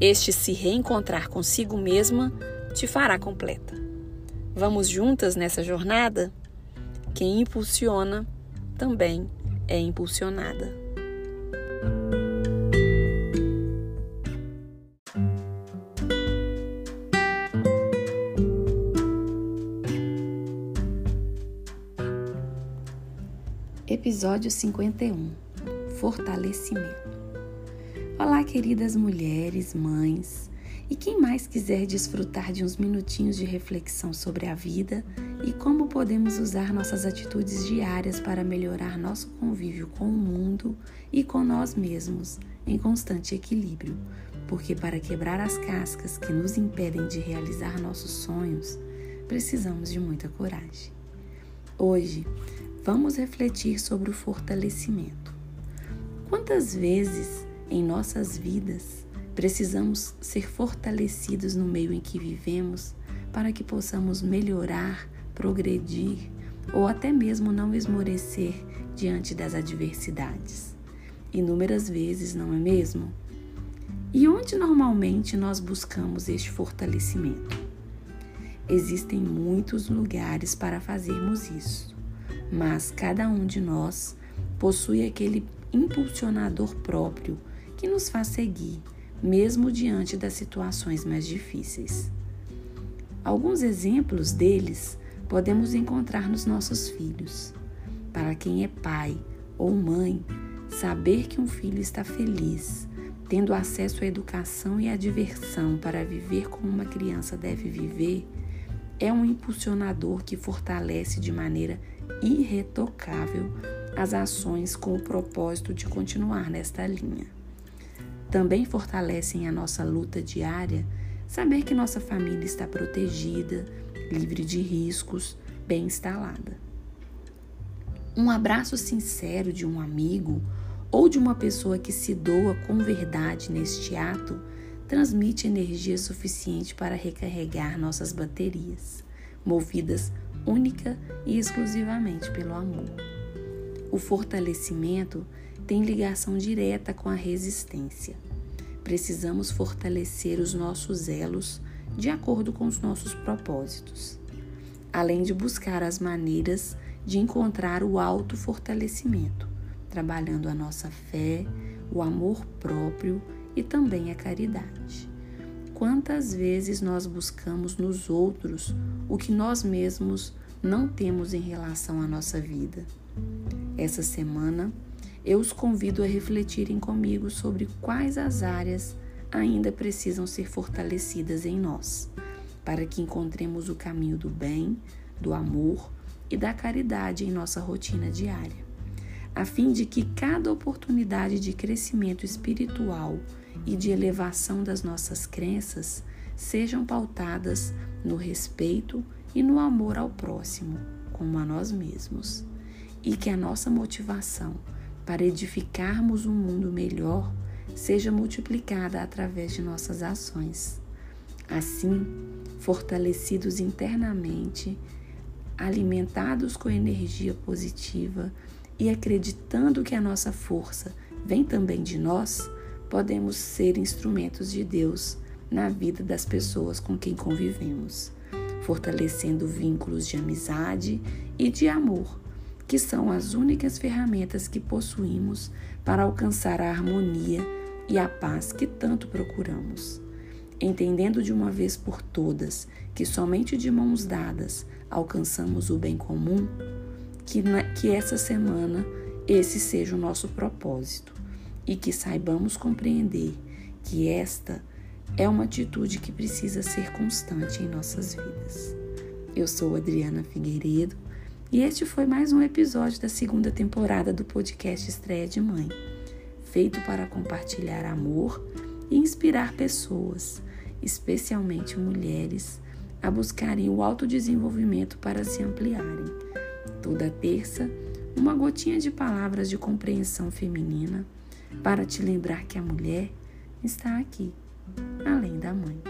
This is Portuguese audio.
este se reencontrar consigo mesma te fará completa. Vamos juntas nessa jornada? Quem impulsiona também é impulsionada. Episódio 51 Fortalecimento Olá, queridas mulheres, mães e quem mais quiser desfrutar de uns minutinhos de reflexão sobre a vida e como podemos usar nossas atitudes diárias para melhorar nosso convívio com o mundo e com nós mesmos em constante equilíbrio, porque para quebrar as cascas que nos impedem de realizar nossos sonhos, precisamos de muita coragem. Hoje, vamos refletir sobre o fortalecimento. Quantas vezes em nossas vidas, precisamos ser fortalecidos no meio em que vivemos para que possamos melhorar, progredir ou até mesmo não esmorecer diante das adversidades. Inúmeras vezes, não é mesmo? E onde normalmente nós buscamos este fortalecimento? Existem muitos lugares para fazermos isso, mas cada um de nós possui aquele impulsionador próprio que nos faz seguir, mesmo diante das situações mais difíceis. Alguns exemplos deles podemos encontrar nos nossos filhos. Para quem é pai ou mãe, saber que um filho está feliz, tendo acesso à educação e à diversão para viver como uma criança deve viver, é um impulsionador que fortalece de maneira irretocável as ações com o propósito de continuar nesta linha. Também fortalecem a nossa luta diária saber que nossa família está protegida, livre de riscos, bem instalada. Um abraço sincero de um amigo ou de uma pessoa que se doa com verdade neste ato transmite energia suficiente para recarregar nossas baterias, movidas única e exclusivamente pelo amor. O fortalecimento tem ligação direta com a resistência. Precisamos fortalecer os nossos elos de acordo com os nossos propósitos, além de buscar as maneiras de encontrar o autofortalecimento, trabalhando a nossa fé, o amor próprio e também a caridade. Quantas vezes nós buscamos nos outros o que nós mesmos não temos em relação à nossa vida? Essa semana, eu os convido a refletirem comigo sobre quais as áreas ainda precisam ser fortalecidas em nós, para que encontremos o caminho do bem, do amor e da caridade em nossa rotina diária, a fim de que cada oportunidade de crescimento espiritual e de elevação das nossas crenças sejam pautadas no respeito e no amor ao próximo, como a nós mesmos, e que a nossa motivação para edificarmos um mundo melhor seja multiplicada através de nossas ações. Assim, fortalecidos internamente, alimentados com energia positiva e acreditando que a nossa força vem também de nós, podemos ser instrumentos de Deus na vida das pessoas com quem convivemos, fortalecendo vínculos de amizade e de amor, que são as únicas ferramentas que possuímos para alcançar a harmonia e a paz que tanto procuramos. Entendendo de uma vez por todas que somente de mãos dadas alcançamos o bem comum, que, que essa semana esse seja o nosso propósito e que saibamos compreender que esta é uma atitude que precisa ser constante em nossas vidas. Eu sou Adriana Figueiredo e este foi mais um episódio da segunda temporada do podcast Estreia de Mãe, feito para compartilhar amor e inspirar pessoas, especialmente mulheres, a buscarem o autodesenvolvimento para se ampliarem. Toda terça, uma gotinha de palavras de compreensão feminina para te lembrar que a mulher está aqui além da mãe.